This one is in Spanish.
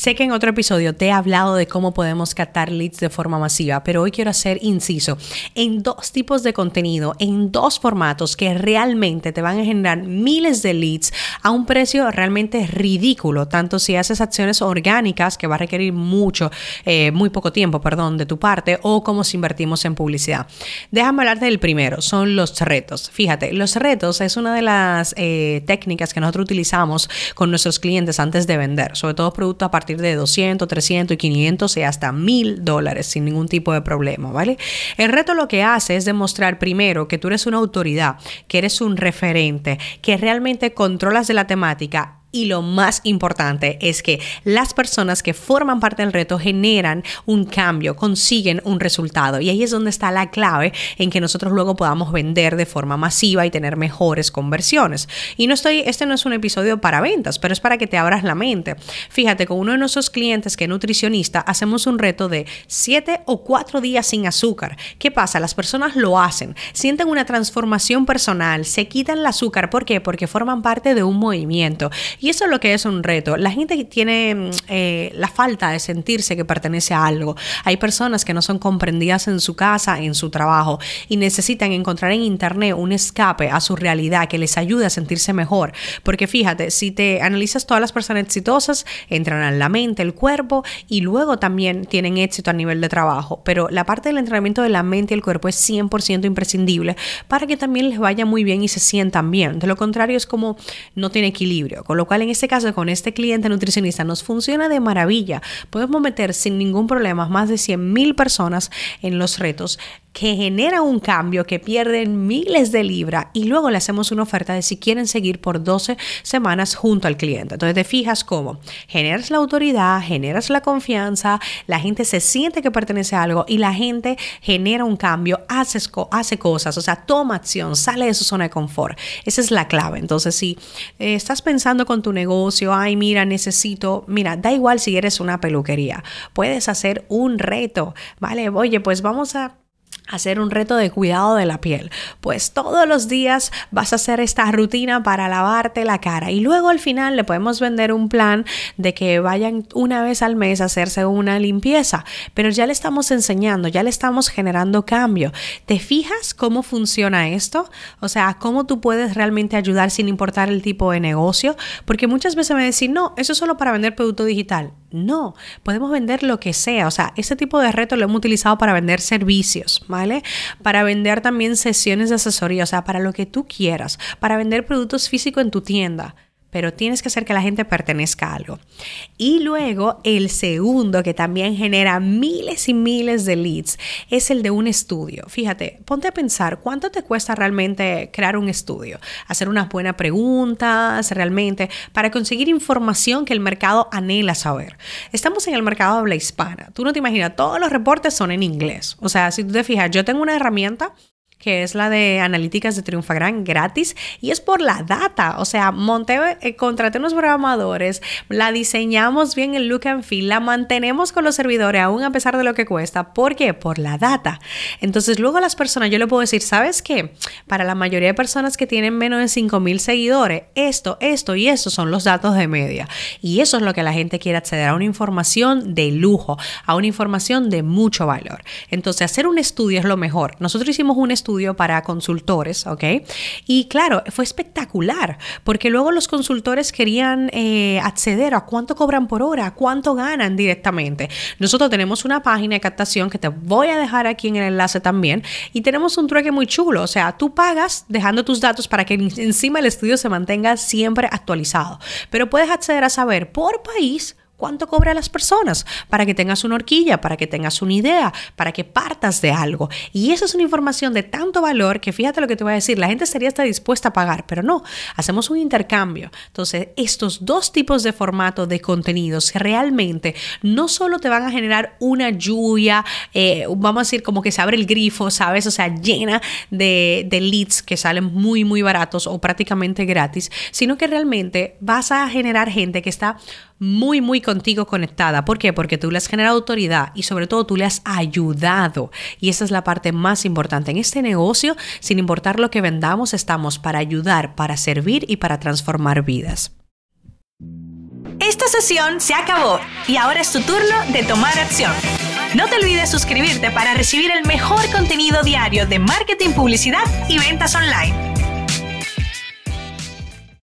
Sé que en otro episodio te he hablado de cómo podemos captar leads de forma masiva, pero hoy quiero hacer inciso en dos tipos de contenido, en dos formatos que realmente te van a generar miles de leads a un precio realmente ridículo, tanto si haces acciones orgánicas, que va a requerir mucho, eh, muy poco tiempo, perdón, de tu parte, o como si invertimos en publicidad. Déjame hablarte del primero, son los retos. Fíjate, los retos es una de las eh, técnicas que nosotros utilizamos con nuestros clientes antes de vender, sobre todo productos a partir de 200, 300 y 500 y hasta 1000 dólares sin ningún tipo de problema, ¿vale? El reto lo que hace es demostrar primero que tú eres una autoridad, que eres un referente, que realmente controlas de la temática y lo más importante es que las personas que forman parte del reto generan un cambio, consiguen un resultado. Y ahí es donde está la clave en que nosotros luego podamos vender de forma masiva y tener mejores conversiones. Y no estoy, este no es un episodio para ventas, pero es para que te abras la mente. Fíjate, con uno de nuestros clientes que es nutricionista, hacemos un reto de 7 o 4 días sin azúcar. ¿Qué pasa? Las personas lo hacen, sienten una transformación personal, se quitan el azúcar. ¿Por qué? Porque forman parte de un movimiento. Y eso es lo que es un reto. La gente tiene mm, eh, la falta de sentirse que pertenece a algo. Hay personas que no son comprendidas en su casa, en su trabajo, y necesitan encontrar en Internet un escape a su realidad que les ayude a sentirse mejor. Porque fíjate, si te analizas todas las personas exitosas, entran en la mente, el cuerpo, y luego también tienen éxito a nivel de trabajo. Pero la parte del entrenamiento de la mente y el cuerpo es 100% imprescindible para que también les vaya muy bien y se sientan bien. De lo contrario, es como no tiene equilibrio. En este caso, con este cliente nutricionista, nos funciona de maravilla. Podemos meter sin ningún problema más de 100 mil personas en los retos que genera un cambio, que pierden miles de libras y luego le hacemos una oferta de si quieren seguir por 12 semanas junto al cliente. Entonces te fijas cómo generas la autoridad, generas la confianza, la gente se siente que pertenece a algo y la gente genera un cambio, hace, hace cosas, o sea, toma acción, sale de su zona de confort. Esa es la clave. Entonces, si eh, estás pensando con tu negocio, ay, mira, necesito, mira, da igual si eres una peluquería, puedes hacer un reto, ¿vale? Oye, pues vamos a hacer un reto de cuidado de la piel. Pues todos los días vas a hacer esta rutina para lavarte la cara y luego al final le podemos vender un plan de que vayan una vez al mes a hacerse una limpieza, pero ya le estamos enseñando, ya le estamos generando cambio. ¿Te fijas cómo funciona esto? O sea, cómo tú puedes realmente ayudar sin importar el tipo de negocio, porque muchas veces me dicen, "No, eso es solo para vender producto digital." No, podemos vender lo que sea. O sea, ese tipo de reto lo hemos utilizado para vender servicios, ¿vale? Para vender también sesiones de asesoría, o sea, para lo que tú quieras, para vender productos físicos en tu tienda pero tienes que hacer que la gente pertenezca a algo. Y luego el segundo que también genera miles y miles de leads es el de un estudio. Fíjate, ponte a pensar cuánto te cuesta realmente crear un estudio, hacer unas buenas preguntas realmente para conseguir información que el mercado anhela saber. Estamos en el mercado habla hispana. Tú no te imaginas, todos los reportes son en inglés. O sea, si tú te fijas, yo tengo una herramienta que es la de analíticas de Triunfagran gratis y es por la data. O sea, monté, eh, contraté unos programadores, la diseñamos bien el look and feel, la mantenemos con los servidores aún a pesar de lo que cuesta. ¿Por qué? Por la data. Entonces, luego las personas, yo le puedo decir, ¿sabes qué? Para la mayoría de personas que tienen menos de 5000 seguidores, esto, esto y eso son los datos de media. Y eso es lo que la gente quiere acceder a una información de lujo, a una información de mucho valor. Entonces, hacer un estudio es lo mejor. Nosotros hicimos un estudio para consultores, ¿ok? Y claro, fue espectacular, porque luego los consultores querían eh, acceder a cuánto cobran por hora, cuánto ganan directamente. Nosotros tenemos una página de captación que te voy a dejar aquí en el enlace también, y tenemos un trueque muy chulo, o sea, tú pagas dejando tus datos para que encima el estudio se mantenga siempre actualizado, pero puedes acceder a saber por país cuánto cobra las personas para que tengas una horquilla, para que tengas una idea, para que partas de algo. Y esa es una información de tanto valor que fíjate lo que te voy a decir, la gente hasta dispuesta a pagar, pero no, hacemos un intercambio. Entonces, estos dos tipos de formato de contenidos realmente no solo te van a generar una lluvia, eh, vamos a decir como que se abre el grifo, ¿sabes? O sea, llena de, de leads que salen muy, muy baratos o prácticamente gratis, sino que realmente vas a generar gente que está muy, muy contigo conectada. ¿Por qué? Porque tú le has generado autoridad y sobre todo tú le has ayudado. Y esa es la parte más importante. En este negocio, sin importar lo que vendamos, estamos para ayudar, para servir y para transformar vidas. Esta sesión se acabó y ahora es tu turno de tomar acción. No te olvides suscribirte para recibir el mejor contenido diario de marketing, publicidad y ventas online.